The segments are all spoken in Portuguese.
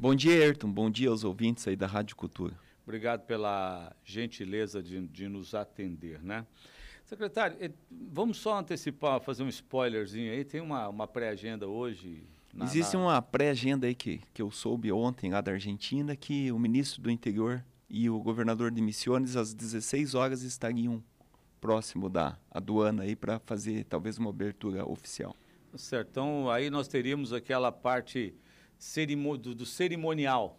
Bom dia, Ayrton. Bom dia aos ouvintes aí da Rádio Cultura. Obrigado pela gentileza de, de nos atender, né? Secretário, eh, vamos só antecipar, fazer um spoilerzinho aí. Tem uma, uma pré-agenda hoje. Na, Existe na... uma pré-agenda aí que, que eu soube ontem lá da Argentina que o ministro do Interior e o governador de Missões às 16 horas estariam próximo da aduana aí para fazer talvez uma abertura oficial. Certo. Então aí nós teríamos aquela parte do, do cerimonial,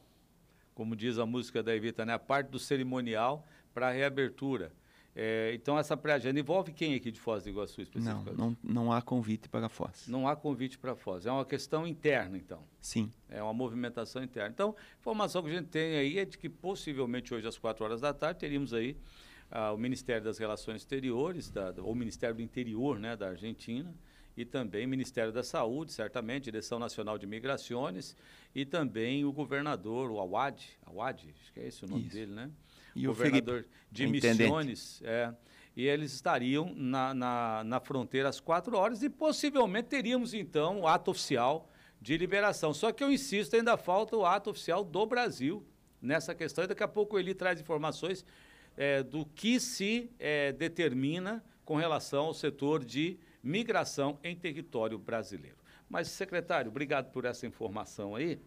como diz a música da Evita, né? A parte do cerimonial para a reabertura. É, então, essa pré-agenda envolve quem aqui de Foz do Iguaçu especificamente? Não, não, não há convite para Foz. Não há convite para Foz. É uma questão interna, então? Sim. É uma movimentação interna. Então, a informação que a gente tem aí é de que possivelmente hoje às 4 horas da tarde teríamos aí ah, o Ministério das Relações Exteriores, da, ou o Ministério do Interior né, da Argentina, e também o Ministério da Saúde, certamente, Direção Nacional de Migrações, e também o governador, o Awad, Awad, acho que é esse o nome Isso. dele, né? E governador o Felipe, de Missões, é, e eles estariam na, na, na fronteira às quatro horas e possivelmente teríamos então o ato oficial de liberação. Só que eu insisto, ainda falta o ato oficial do Brasil nessa questão e daqui a pouco ele traz informações é, do que se é, determina com relação ao setor de migração em território brasileiro. Mas, secretário, obrigado por essa informação aí.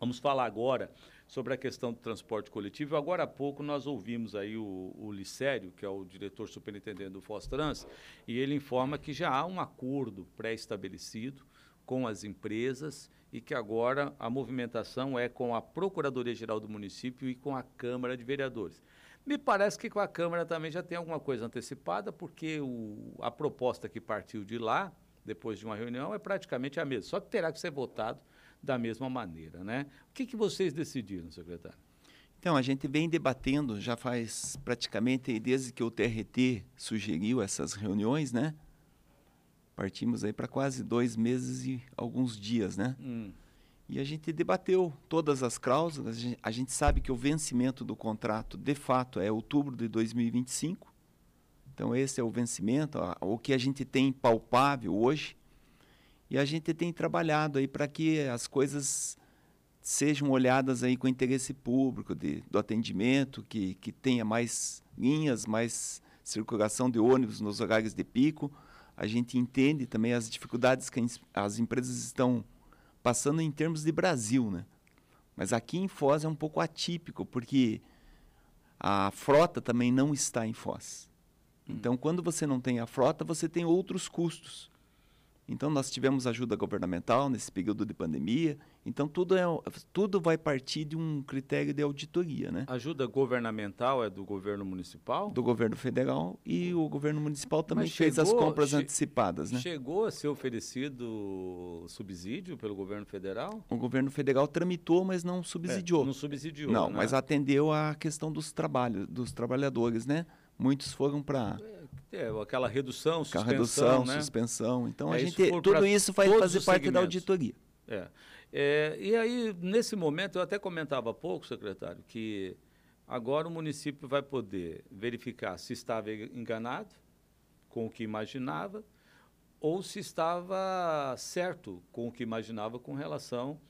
Vamos falar agora sobre a questão do transporte coletivo. Agora há pouco nós ouvimos aí o, o Licério, que é o diretor superintendente do Fostrans, e ele informa que já há um acordo pré-estabelecido com as empresas e que agora a movimentação é com a Procuradoria-Geral do município e com a Câmara de Vereadores. Me parece que com a Câmara também já tem alguma coisa antecipada, porque o, a proposta que partiu de lá, depois de uma reunião, é praticamente a mesma, só que terá que ser votado da mesma maneira. Né? O que, que vocês decidiram, secretário? Então, a gente vem debatendo já faz praticamente desde que o TRT sugeriu essas reuniões, né? Partimos aí para quase dois meses e alguns dias, né? Hum. E a gente debateu todas as cláusulas. A gente, sabe que o vencimento do contrato, de fato, é outubro de 2025. Então, esse é o vencimento, o que a gente tem palpável hoje. E a gente tem trabalhado aí para que as coisas sejam olhadas aí com interesse público de, do atendimento, que, que tenha mais linhas, mais circulação de ônibus nos horários de pico. A gente entende também as dificuldades que as empresas estão passando em termos de Brasil, né? Mas aqui em Foz é um pouco atípico, porque a frota também não está em Foz. Hum. Então, quando você não tem a frota, você tem outros custos. Então, nós tivemos ajuda governamental nesse período de pandemia. Então, tudo, é, tudo vai partir de um critério de auditoria. Né? Ajuda governamental é do governo municipal? Do governo federal e o governo municipal também chegou, fez as compras antecipadas. Né? Chegou a ser oferecido subsídio pelo governo federal? O governo federal tramitou, mas não subsidiou. É, não subsidiou. Não, né? mas atendeu a questão dos trabalhos, dos trabalhadores, né? Muitos foram para é, aquela redução, suspensão, redução, né? suspensão. Então é, a gente tudo isso vai fazer parte da auditoria. É. é. E aí nesse momento eu até comentava há pouco, secretário, que agora o município vai poder verificar se estava enganado com o que imaginava ou se estava certo com o que imaginava com relação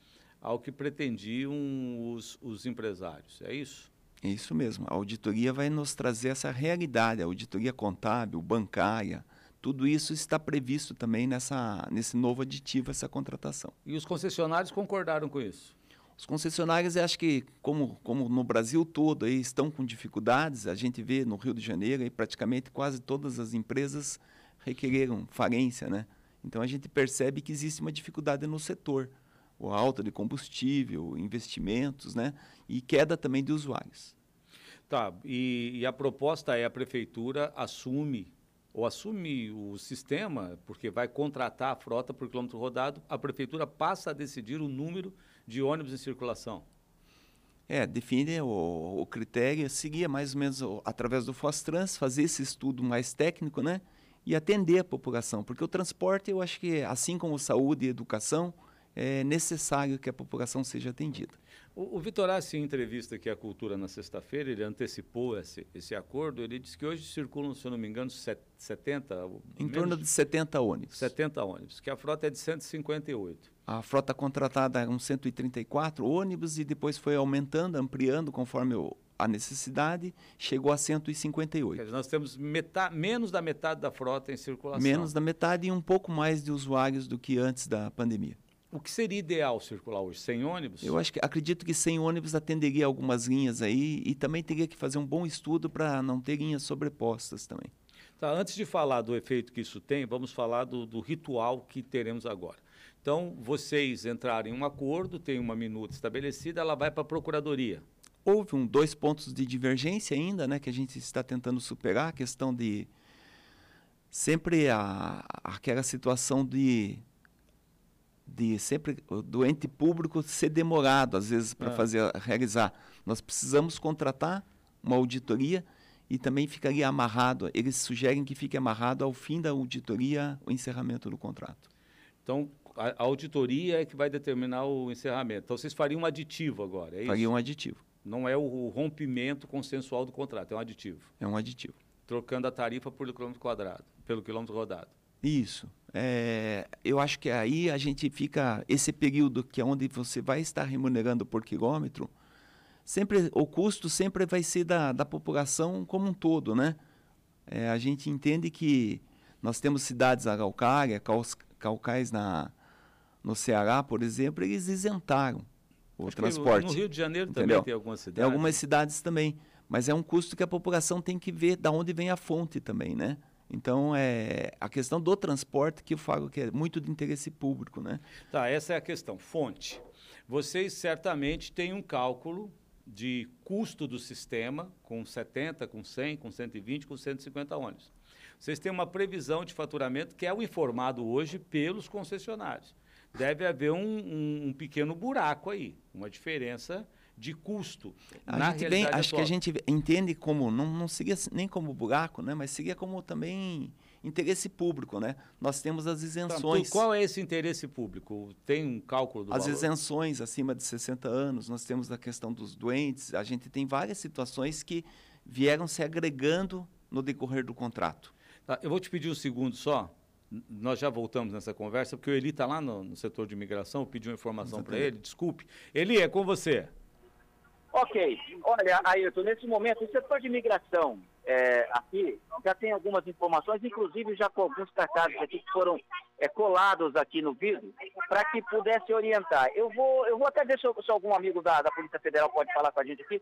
ao que pretendiam os, os empresários. É isso? Isso mesmo. A auditoria vai nos trazer essa realidade, a auditoria contábil, bancária, tudo isso está previsto também nessa, nesse novo aditivo, essa contratação. E os concessionários concordaram com isso? Os concessionários, acho que, como, como no Brasil todo, aí, estão com dificuldades. A gente vê no Rio de Janeiro, aí, praticamente quase todas as empresas requereram falência. Né? Então, a gente percebe que existe uma dificuldade no setor ou alta de combustível, investimentos, né? E queda também de usuários. Tá, e, e, a proposta é a prefeitura assume ou assume o sistema, porque vai contratar a frota por quilômetro rodado, a prefeitura passa a decidir o número de ônibus em circulação. É, define o, o critério, seguir mais ou menos através do Fostrans, fazer esse estudo mais técnico, né? E atender a população, porque o transporte, eu acho que, assim como saúde e educação, é necessário que a população seja atendida. O, o Vitorassi, em entrevista aqui à Cultura na sexta-feira, ele antecipou esse, esse acordo. Ele disse que hoje circulam, se eu não me engano, 70... Em torno de 70 ônibus. 70 ônibus, que a frota é de 158. a frota contratada eram 134 ônibus e depois foi aumentando, ampliando conforme o, a necessidade, chegou a 158. Quer dizer, nós temos metade, menos da metade da frota em circulação. Menos da metade e um pouco mais de usuários do que antes da pandemia. O que seria ideal circular hoje? Sem ônibus? Eu acho que acredito que sem ônibus atenderia algumas linhas aí e também teria que fazer um bom estudo para não ter linhas sobrepostas também. Tá, antes de falar do efeito que isso tem, vamos falar do, do ritual que teremos agora. Então, vocês entrarem em um acordo, tem uma minuta estabelecida, ela vai para a procuradoria. Houve um, dois pontos de divergência ainda, né, que a gente está tentando superar, a questão de sempre a, aquela situação de de sempre o doente público ser demorado às vezes para é. fazer realizar. Nós precisamos contratar uma auditoria e também ficaria amarrado. Eles sugerem que fique amarrado ao fim da auditoria o encerramento do contrato. Então a, auditoria é que vai determinar o encerramento. Então vocês fariam um aditivo agora, é? Faria um aditivo. Não é o rompimento consensual do contrato, é um aditivo. É um aditivo. Trocando a tarifa por quilômetro quadrado, pelo quilômetro rodado. Isso. É, eu acho que aí a gente fica esse período que é onde você vai estar remunerando por quilômetro, sempre o custo sempre vai ser da, da população como um todo, né? É, a gente entende que nós temos cidades araucárias, calcais na no Ceará, por exemplo, eles isentaram o Acho transporte. No Rio de Janeiro entendeu? também tem algumas cidades. Tem algumas cidades também, mas é um custo que a população tem que ver da onde vem a fonte também, né? Então, é a questão do transporte que eu falo que é muito de interesse público, né? Tá, essa é a questão. Fonte. Vocês certamente têm um cálculo de custo do sistema com 70, com 100, com 120, com 150 ônibus. Vocês têm uma previsão de faturamento que é o informado hoje pelos concessionários. Deve haver um, um, um pequeno buraco aí, uma diferença de custo. A gente bem, acho que a gente entende como, não, não seria nem como buraco, né, mas seria como também interesse público. Né? Nós temos as isenções. Então, qual é esse interesse público? Tem um cálculo do As valor? isenções acima de 60 anos, nós temos a questão dos doentes, a gente tem várias situações que vieram se agregando no decorrer do contrato. Tá, eu vou te pedir um segundo só. Nós já voltamos nessa conversa, porque o Eli está lá no, no, setor de imigração, eu pedi uma informação para ele, desculpe. Eli, é com você. Ok. Olha, Ailton, nesse momento, o setor de imigração é, aqui já tem algumas informações, inclusive já com alguns cartazes aqui que foram é, colados aqui no vidro, para que pudesse orientar. Eu vou, eu vou até ver se, se algum amigo da, da, Polícia Federal pode falar com a gente aqui.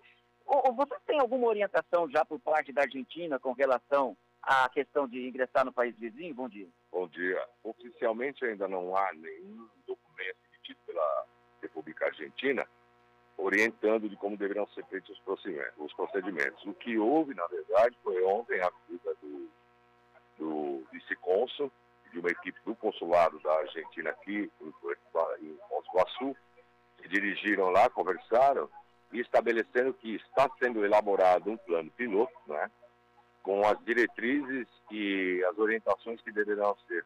você tem alguma orientação já por parte da Argentina com relação à questão de ingressar no país vizinho? Bom dia. Bom dia. Oficialmente ainda não há nenhum documento emitido pela República Argentina orientando de como deverão ser feitos os procedimentos. O que houve, na verdade, foi ontem a visita do, do vice-cônsul de uma equipe do consulado da Argentina aqui em, em Iguaçu, se dirigiram lá, conversaram e estabelecendo que está sendo elaborado um plano piloto, né, com as diretrizes e as orientações que deverão ser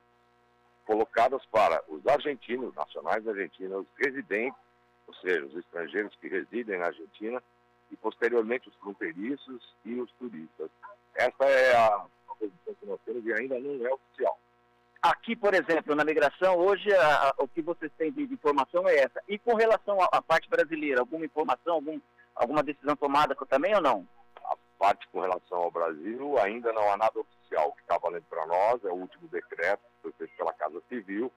colocadas para os argentinos, nacionais argentinos, residentes ou seja, os estrangeiros que residem na Argentina e, posteriormente, os fronteiriços e os turistas. Essa é a posição que nós temos e ainda não é oficial. Aqui, por exemplo, na migração, hoje a, a, o que vocês têm de, de, informação é essa. E com relação à parte brasileira, alguma informação, algum, alguma decisão tomada também ou não? A parte com relação ao Brasil, ainda não há nada oficial. O que está valendo para nós é o último decreto que foi feito pela Casa Civil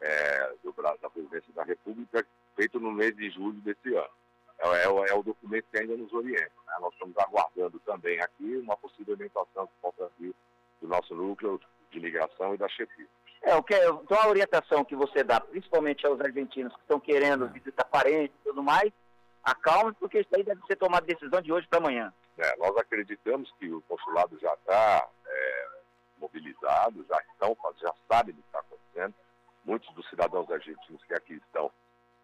é, do, da Presidência da República, feito no mês de julho desse ano. É, é, é o documento que ainda nos orienta. Né? Nós estamos aguardando também aqui uma possível orientação possa vir do nosso núcleo de migração e da chefia. É, o que, então a orientação que você dá, principalmente aos argentinos que estão querendo visitar parentes e tudo mais, acalme, porque isso aí deve ser tomado decisão de hoje para amanhã. É, nós acreditamos que o consulado já está é, mobilizado, já estão, já sabem do que está acontecendo. Muitos dos cidadãos argentinos que aqui estão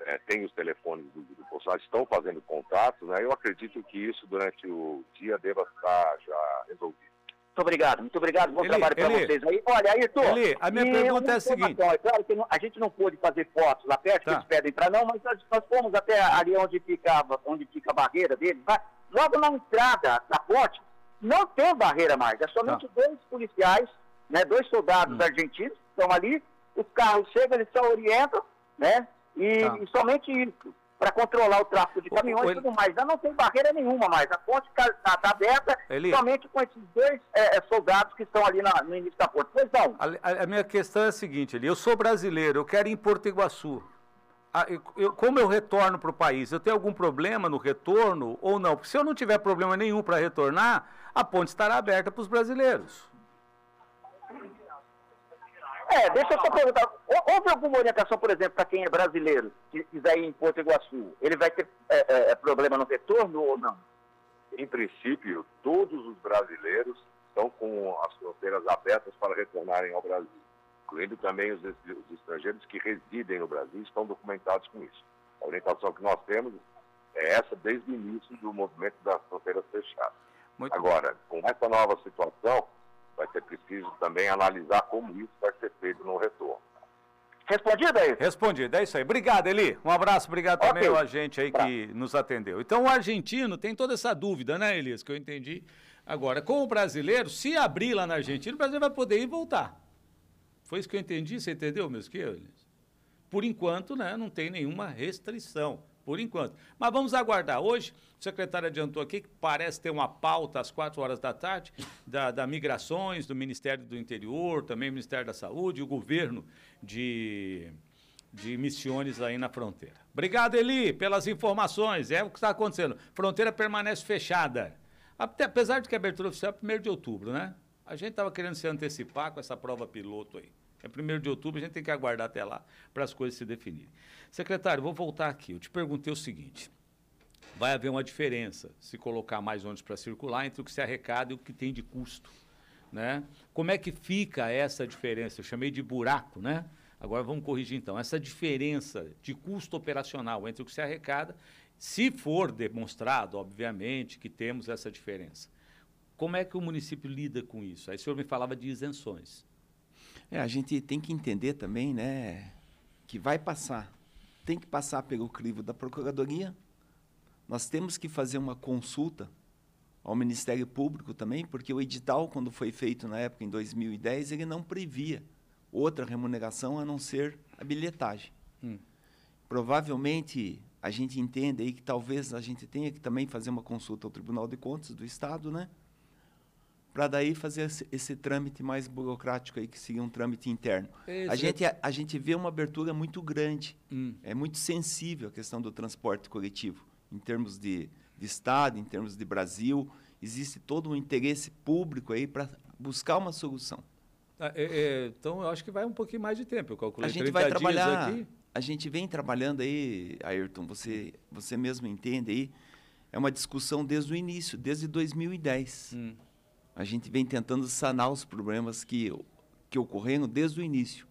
é, têm os telefones do, do Bolsonaro, estão fazendo contatos, né? Eu acredito que isso durante o dia deva estar já resolvido. Muito obrigado, muito obrigado. Bom Eli, trabalho para vocês aí. Olha, Ayrton. Eli, a minha pergunta é a seguinte. É claro que a gente não pôde fazer fotos lá perto, tá. que eles pedem para não, mas nós, nós, fomos até ali onde, ficava, onde fica a barreira deles. Logo na entrada da ponte, não tem barreira mais. É somente tá. dois policiais, né, dois soldados hum. argentinos que estão ali. Os carros chegam, eles só orientam né? E, Tá. e somente isso, para controlar o tráfego de caminhões e tudo mais. Já não tem barreira nenhuma mais. A ponte está aberta Eli. somente com esses dois é, é, soldados que estão ali na- no início da ponte. Pois não. A, a- minha questão é a seguinte, Eli, eu sou brasileiro, eu quero ir em Porto Iguaçu. Ah, eu- eu- como eu retorno para o país? Eu tenho algum problema no retorno ou não? Porque se eu não tiver problema nenhum para retornar, a ponte estará aberta para os brasileiros. É, deixa eu só perguntar. Hou- Houve alguma orientação, por exemplo, para quem é brasileiro, que quiser ir em Porto Iguaçu? Ele vai ter é, é, é, problema no retorno ou não? Em princípio, todos os brasileiros estão com as fronteiras abertas para retornarem ao Brasil, incluindo também os, os estrangeiros que residem no Brasil estão documentados com isso. A orientação que nós temos é essa desde o início do movimento das fronteiras fechadas. Muito Agora, com essa nova situação, vai ser preciso também analisar como isso vai ser feito no retorno. Respondido aí? Respondido, é isso aí. Obrigado, Eli. Um abraço, obrigado Ok. também ao agente aí que nos atendeu. Então, o argentino tem toda essa dúvida, né, Elias, que eu entendi. Agora, com o brasileiro, se abrir lá na Argentina, o brasileiro vai poder ir e voltar. Foi isso que eu entendi, você entendeu mesmo que eu, Elias? Por enquanto, né, não tem nenhuma restrição, por enquanto. Mas vamos aguardar. Hoje, o secretário adiantou aqui que parece ter uma pauta às quatro horas da tarde da, da Migrações, do Ministério do Interior, também Ministério da Saúde, o governo de, de missões aí na fronteira. Obrigado, Eli, pelas informações. É o que está acontecendo. Fronteira permanece fechada. Até- apesar de que a abertura oficial é 1 de outubro, né? A gente estava querendo se antecipar com essa prova piloto aí. É 1 de outubro, a gente tem que aguardar até lá para as coisas se definirem. Secretário, vou voltar aqui. Eu te perguntei o seguinte: vai haver uma diferença se colocar mais ônibus para circular entre o que se arrecada e o que tem de custo. Né? Como é que fica essa diferença? Eu chamei de buraco, né? Agora vamos corrigir então. Essa diferença de custo operacional entre o que se arrecada, se for demonstrado, obviamente, que temos essa diferença. Como é que o município lida com isso? Aí o senhor me falava de isenções. É, a gente tem que entender também, né, que vai passar, tem que passar pelo crivo da Procuradoria. Nós temos que fazer uma consulta ao Ministério Público também, porque o edital, quando foi feito na época, em 2010, ele não previa outra remuneração a não ser a bilhetagem. Hum. Provavelmente, a gente entende aí que talvez a gente tenha que também fazer uma consulta ao Tribunal de Contas do Estado, né? Para daí fazer esse, esse trâmite mais burocrático aí, que seria um trâmite interno. Esse A gente, a, a gente vê uma abertura muito grande. Hum. É muito sensível a questão do transporte coletivo, em termos de, de Estado, em termos de Brasil. Existe todo um interesse público aí para buscar uma solução. Ah, é, é, então, eu acho que vai um pouquinho mais de tempo. Eu calculei A gente 30 vai trabalhar. aqui. A gente vem trabalhando aí, Ayrton, você, você mesmo entende aí. É uma discussão desde o início, desde 2010. Hum. A gente vem tentando sanar os problemas que, que ocorreram desde o início.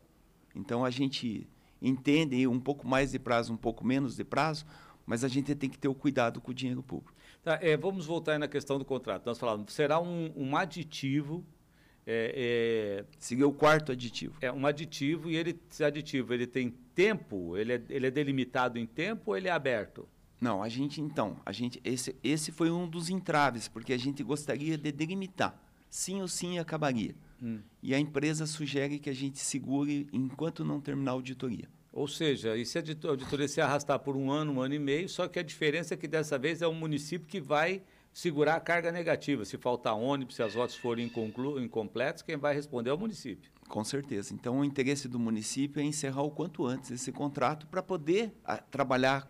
Então a gente entende um pouco mais de prazo, um pouco menos de prazo, mas a gente tem que ter o cuidado com o dinheiro público. Tá, é, vamos voltar na questão do contrato. Nós falamos, será um, um aditivo, é, Seria o quarto aditivo. é, é um aditivo e ele, esse aditivo, ele tem tempo, ele é, ele é delimitado em tempo ou ele é aberto? Não, a gente então, a gente esse, esse foi um dos entraves, porque a gente gostaria de delimitar. Sim ou sim acabaria. Hum. E a empresa sugere que a gente segure enquanto não terminar a auditoria. Ou seja, e se a audito- auditoria se arrastar por um ano, um ano e meio, só que a diferença é que dessa vez é o município que vai segurar a carga negativa. Se faltar ônibus, se as rotas forem incompletas, quem vai responder é o município. Com certeza. Então, o interesse do município é encerrar o quanto antes esse contrato para poder ah, trabalhar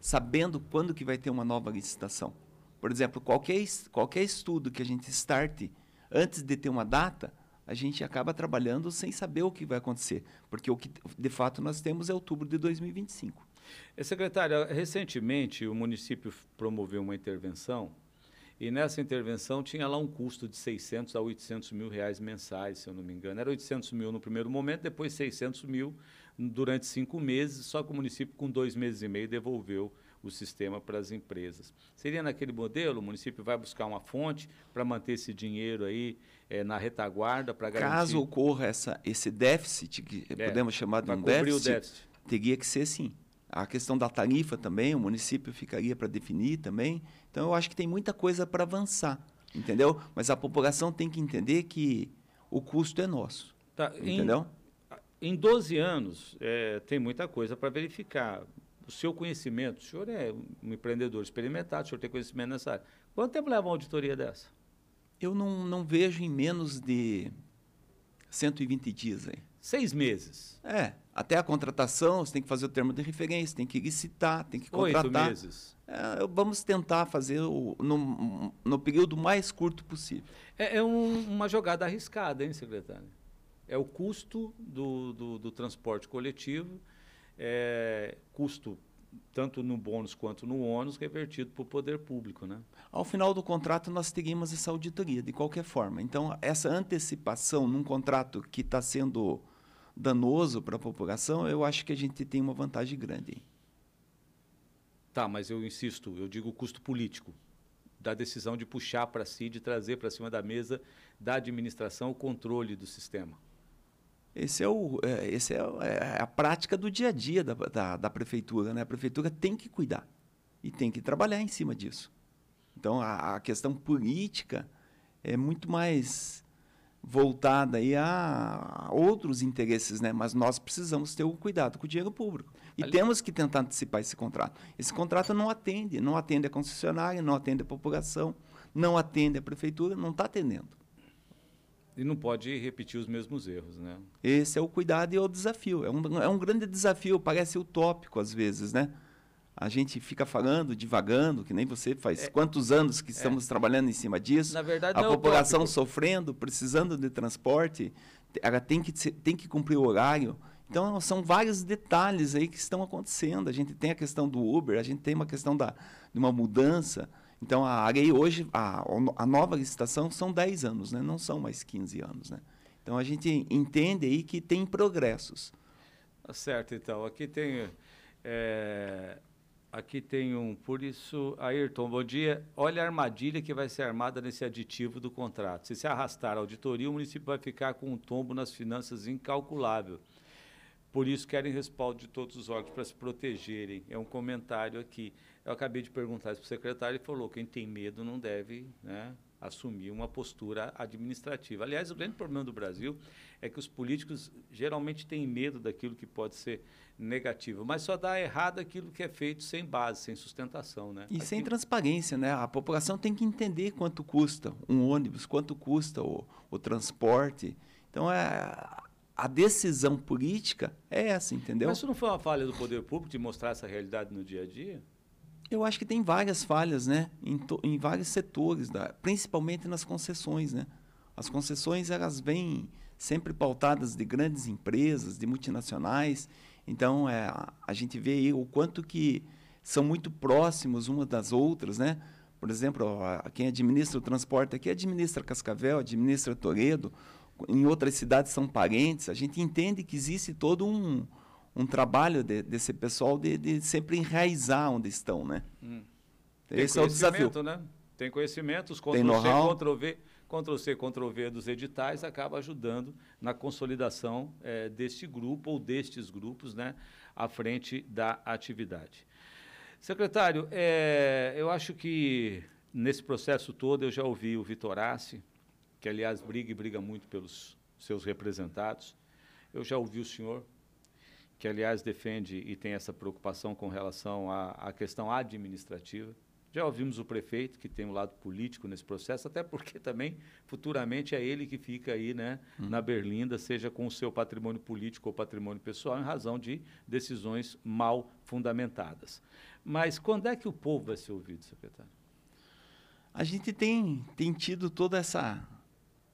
sabendo quando que vai ter uma nova licitação. Por exemplo, qualquer, qualquer estudo que a gente starte antes de ter uma data, a gente acaba trabalhando sem saber o que vai acontecer, porque o que de fato nós temos é outubro de 2025. Eh, Secretário, recentemente o município promoveu uma intervenção e nessa intervenção tinha lá um custo de 600 a 800 mil reais mensais, se eu não me engano. Era 800 mil no primeiro momento, depois 600 mil durante cinco meses, só que o município com dois meses e meio devolveu o sistema para as empresas. Seria naquele modelo, o município vai buscar uma fonte para manter esse dinheiro aí eh, na retaguarda para garantir... Caso ocorra essa, esse déficit, que É, podemos chamar de um déficit, o déficit. teria que ser sim. A questão da tarifa também, o município ficaria para definir também. Então, eu acho que tem muita coisa para avançar, entendeu? Mas a população tem que entender que o custo é nosso, Tá, entendeu? em 12 anos, é, tem muita coisa para verificar. O seu conhecimento, o senhor é um empreendedor experimentado, o senhor tem conhecimento nessa área. Quanto tempo leva uma auditoria dessa? Eu não, não vejo em menos de 120 dias aí. Seis meses. É, até a contratação, você tem que fazer o termo de referência, tem que licitar, tem que contratar. Oito meses. É, vamos tentar fazer o, no, no período mais curto possível. É, é um, uma jogada arriscada, hein, secretário? É o custo do, do, do transporte coletivo, é, custo tanto no bônus quanto no ônus revertido para o poder público, né? Ao final do contrato nós teríamos essa auditoria de qualquer forma. Então essa antecipação num contrato que está sendo danoso para a população, eu acho que a gente tem uma vantagem grande. Tá, mas eu insisto, eu digo o custo político da decisão de puxar para si, de trazer para cima da mesa da administração o controle do sistema. Esse é, o, é, esse é, é, a prática do dia a dia da, da, da, prefeitura. Né? A prefeitura tem que cuidar e tem que trabalhar em cima disso. Então, a, a questão política é muito mais voltada aí a outros interesses, né? Mas nós precisamos ter o cuidado com o dinheiro público e Ali... temos que tentar antecipar esse contrato. Esse contrato não atende, não atende a concessionária, não atende a população, não atende a prefeitura, não está atendendo. E não pode repetir os mesmos erros, né? Esse é o cuidado e é o desafio. É um, é um grande desafio, parece utópico às vezes, né? A gente fica falando, divagando, que nem você faz é, quantos anos que estamos é. trabalhando em cima disso. Na verdade, a população sofrendo, precisando de transporte, ela tem que, tem que cumprir o horário. Então, são vários detalhes aí que estão acontecendo. A gente tem a questão do Uber, a gente tem uma questão da, de uma mudança. Então, a Arei hoje, a, a nova licitação são 10 anos, né? não são mais 15 anos. Né? Então, a gente entende aí que tem progressos. Tá certo, então. Aqui tem... É, Aqui tem um, por isso, Ayrton, bom dia. Olha a armadilha que vai ser armada nesse aditivo do contrato. Se se arrastar a auditoria, o município vai ficar com um tombo nas finanças incalculável. Por isso querem respaldo de todos os órgãos para se protegerem. É um comentário aqui. Eu acabei de perguntar isso para o secretário e falou: quem tem medo não deve né, assumir uma postura administrativa. Aliás, o grande problema do Brasil é que os políticos geralmente têm medo daquilo que pode ser negativo, mas só dá errado aquilo que é feito sem base, sem sustentação, né? E Aqui... sem transparência, né? A população tem que entender quanto custa um ônibus, quanto custa o, o transporte. Então, é, a decisão política é essa, entendeu? Mas isso não foi uma falha do poder público de mostrar essa realidade no dia a dia? Eu acho que tem várias falhas, né? Em, to, em vários setores, da, principalmente nas concessões, né? As concessões, elas vêm sempre pautadas de grandes empresas, de multinacionais. Então, é, a gente vê aí o quanto que são muito próximos umas das outras, né? Por exemplo, quem administra o transporte aqui administra Cascavel, administra Toledo, em outras cidades são parentes. A gente entende que existe todo um, um trabalho de, desse pessoal de, de, sempre enraizar onde estão, né? Hum. Esse é o desafio. Né? Tem conhecimento, os Ctrl-C, Ctrl-C, Ctrl-V dos editais acaba ajudando na consolidação é, deste grupo ou destes grupos, né, à frente da atividade. Secretário, é, eu acho que nesse processo todo eu já ouvi o Vitorassi, que aliás briga e briga muito pelos seus representados. Eu já ouvi o senhor, que aliás defende e tem essa preocupação com relação à, à questão administrativa. Já ouvimos o prefeito, que tem um lado político nesse processo, até porque também futuramente é ele que fica aí né, hum. na Berlinda, seja com o seu patrimônio político ou patrimônio pessoal, em razão de decisões mal fundamentadas. Mas quando é que o povo vai ser ouvido, secretário? A gente tem, tem tido toda essa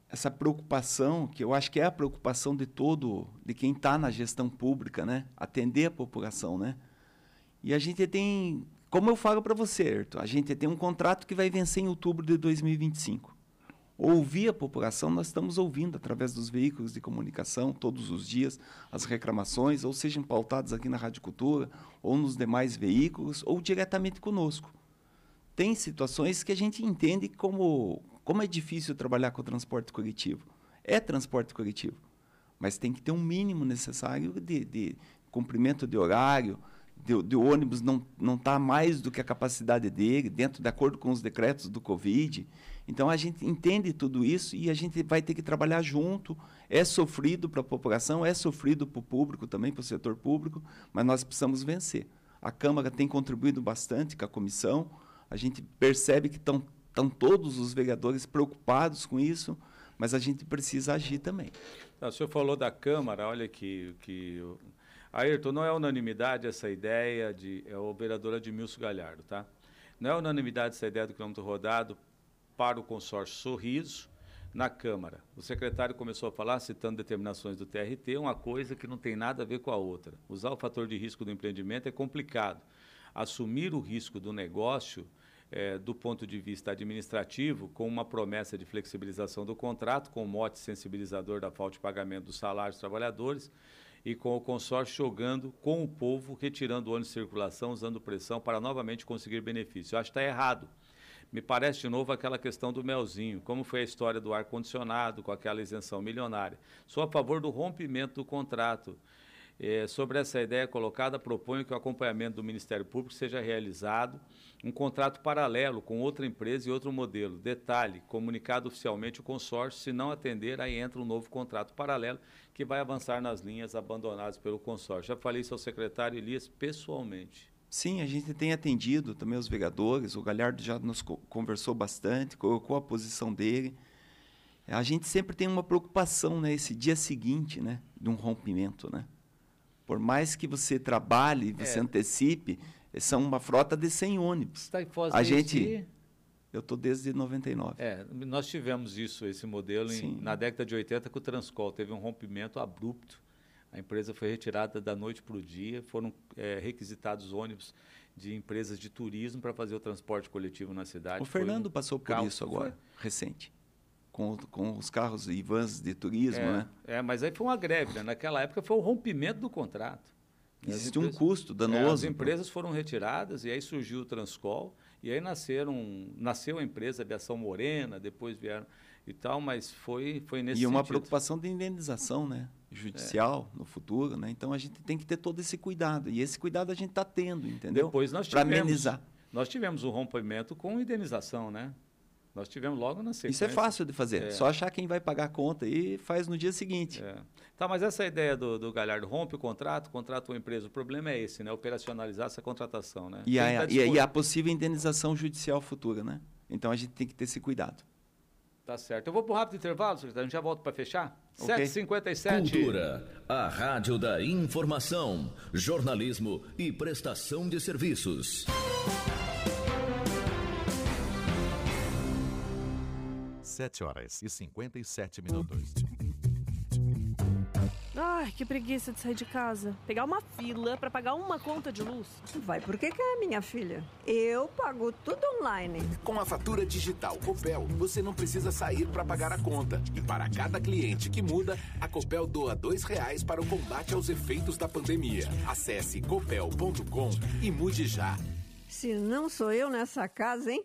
essa preocupação, que eu acho que é a preocupação de todo, de quem está na gestão pública, né? Atender a população, né? E a gente tem, como eu falo para você, Erto, a gente tem um contrato que vai vencer em outubro de 2025. Ouvir a população, nós estamos ouvindo através dos veículos de comunicação todos os dias as reclamações, ou sejam pautadas aqui na Rádio Cultura, ou nos demais veículos, ou diretamente conosco. Tem situações que a gente entende como como é difícil trabalhar com o transporte coletivo? É transporte coletivo, mas tem que ter um mínimo necessário de, de cumprimento de horário, do, do ônibus não está mais do que a capacidade dele, dentro de acordo com os decretos do Covid. Então a gente entende tudo isso e a gente vai ter que trabalhar junto. É sofrido para a população, é sofrido para o público também, para o setor público, mas nós precisamos vencer. A Câmara tem contribuído bastante com a comissão. A gente percebe que estão todos os vereadores preocupados com isso, mas a gente precisa agir também. o senhor falou da Câmara, olha que, que Ayrton, não é unanimidade essa ideia de. É o vereador Edmilson Galhardo, tá? Não é unanimidade essa ideia do quilômetro rodado para o consórcio Sorriso na Câmara. O secretário começou a falar, citando determinações do TRT, uma coisa que não tem nada a ver com a outra. Usar o fator de risco do empreendimento é complicado. Assumir o risco do negócio, é, do ponto de vista administrativo, com uma promessa de flexibilização do contrato, com o mote sensibilizador da falta de pagamento dos salários dos trabalhadores, e com o consórcio jogando com o povo, retirando o ônibus de circulação, usando pressão para novamente conseguir benefício. Eu acho que está errado. Me parece de novo aquela questão do melzinho, como foi a história do ar-condicionado com aquela isenção milionária. Sou a favor do rompimento do contrato. É, sobre essa ideia colocada, proponho que o acompanhamento do Ministério Público seja realizado um contrato paralelo com outra empresa e outro modelo. Detalhe, comunicado oficialmente o consórcio, se não atender, aí entra um novo contrato paralelo que vai avançar nas linhas abandonadas pelo consórcio. Já falei isso ao secretário Elias pessoalmente. Sim, a gente tem atendido também os vereadores, o Galhardo já nos conversou bastante, colocou a posição dele. A gente sempre tem uma preocupação, né, esse dia seguinte, né, de um rompimento, né? Por mais que você trabalhe, você é. antecipe, são uma frota de 100 ônibus. Tá a gente eu estou desde 99. É, nós tivemos isso, esse modelo em, na década de 80 com o Transcol, teve um rompimento abrupto a empresa foi retirada da noite para o dia, foram é, requisitados ônibus de empresas de turismo para fazer o transporte coletivo na cidade. O Fernando um passou por isso agora, foi. recente. Com, com os carros e vans de turismo, é, né? É, mas aí foi uma greve, né? Naquela época foi o rompimento do contrato. Existe um custo danoso. É, as empresas foram retiradas e aí surgiu o Transcol e aí nasceram, nasceu a empresa Aviação Morena, depois vieram e tal, mas foi, foi nesse E uma sentido. preocupação de indenização, né? Judicial é. no futuro, né? Então a gente tem que ter todo esse cuidado. E esse cuidado a gente está tendo, entendeu? Depois nós tivemos. Para amenizar. Nós tivemos um rompimento com indenização, né? Nós tivemos logo na sequência. Isso é fácil de fazer. É. Só achar quem vai pagar a conta e faz no dia seguinte. É. Tá, mas essa ideia do, do Galhardo rompe o contrato, contrata uma empresa. O problema é esse, né? Operacionalizar essa contratação, né? E, a, tá e, e a possível indenização judicial futura, né? Então a gente tem que ter esse cuidado. Tá certo. Eu vou para um rápido intervalo, secretário. A gente já volta para fechar? Okay. 7h57. Cultura, a rádio da informação, jornalismo e prestação de serviços. Sete horas e cinquenta e sete minutos. Ai, que preguiça de sair de casa. Pegar uma fila para pagar uma conta de luz. Vai porque quer, minha filha. Eu pago tudo online. Com a fatura digital Copel, você não precisa sair para pagar a conta. E para cada cliente que muda, a Copel doa dois reais para o combate aos efeitos da pandemia. Acesse copel.com e mude já. Se não sou eu nessa casa, hein?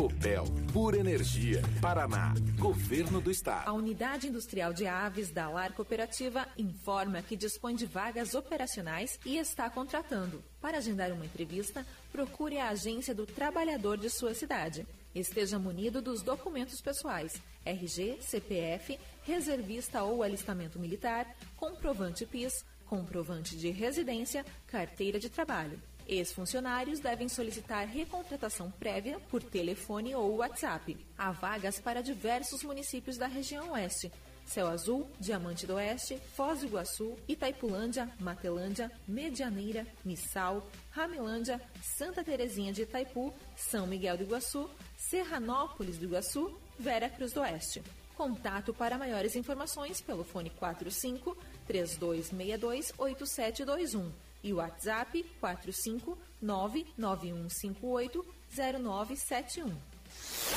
Copel, Pura Energia, Paraná, Governo do Estado. A Unidade Industrial de Aves da Lar Cooperativa informa que dispõe de vagas operacionais e está contratando. Para agendar uma entrevista, procure a agência do trabalhador de sua cidade. Esteja munido dos documentos pessoais: RG, CPF, reservista ou alistamento militar, comprovante PIS, comprovante de residência, carteira de trabalho. Ex-funcionários devem solicitar recontratação prévia por telefone ou WhatsApp. Há vagas para diversos municípios da região oeste. Céu Azul, Diamante do Oeste, Foz do Iguaçu, Itaipulândia, Matelândia, Medianeira, Missal, Ramilândia, Santa Terezinha de Itaipu, São Miguel do Iguaçu, Serranópolis do Iguaçu, Vera Cruz do Oeste. Contato para maiores informações pelo fone 45 3262 8721 e o WhatsApp 45991580971.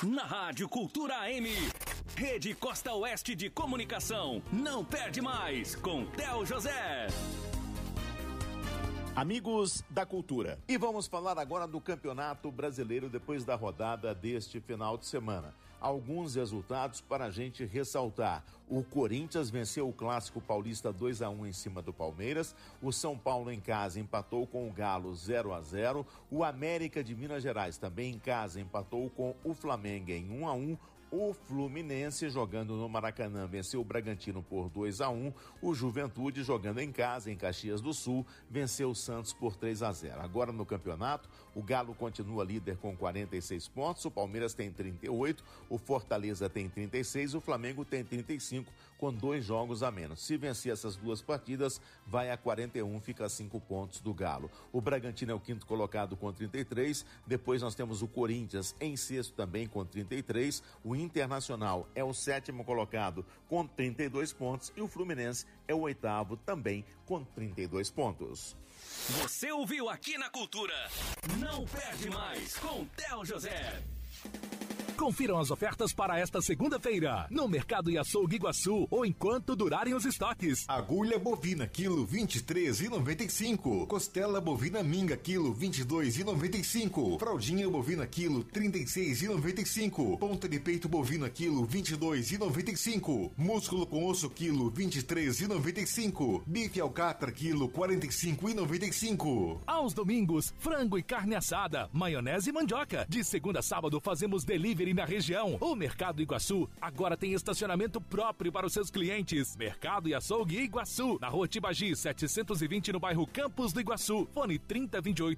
Na Rádio Cultura M, Rede Costa Oeste de Comunicação. Não perde mais com Theo José. Amigos da cultura. E vamos falar agora do Campeonato Brasileiro depois da rodada deste final de semana. Alguns resultados para a gente ressaltar. O Corinthians venceu o Clássico Paulista 2 a 1 em cima do Palmeiras. O São Paulo em casa empatou com o Galo 0 a 0. O América de Minas Gerais também em casa empatou com o Flamengo em 1 a 1. O Fluminense, jogando no Maracanã, venceu o Bragantino por 2 a 1. O Juventude, jogando em casa, em Caxias do Sul, venceu o Santos por 3 a 0. Agora no campeonato, o Galo continua líder com 46 pontos, o Palmeiras tem 38, o Fortaleza tem 36, o Flamengo tem 35, com dois jogos a menos. Se vencer essas duas partidas, vai a 41, fica a 5 pontos do Galo. O Bragantino é o quinto colocado com 33, depois nós temos o Corinthians em sexto também com 33, o Internacional é o sétimo colocado com 32 pontos e o Fluminense é o oitavo também com 32 pontos. Você ouviu aqui na Cultura. Não perde mais com Theo José. Confiram as ofertas para esta segunda-feira no Mercado e Açougue Iguaçu ou enquanto durarem os estoques. Agulha bovina quilo 23,95. Costela bovina minga quilo 22,95. Fraldinha bovina quilo 36,95. Ponta de peito bovina quilo 22,95. Músculo com osso quilo 23,95. Bife alcatra quilo 45,95. Aos domingos, frango e carne assada, maionese e mandioca. De segunda a sábado fazemos delivery na região. O Mercado Iguaçu agora tem estacionamento próprio para os seus clientes. Mercado e Açougue Iguaçu, na rua Tibagi, 720 no bairro Campos do Iguaçu. Fone 3028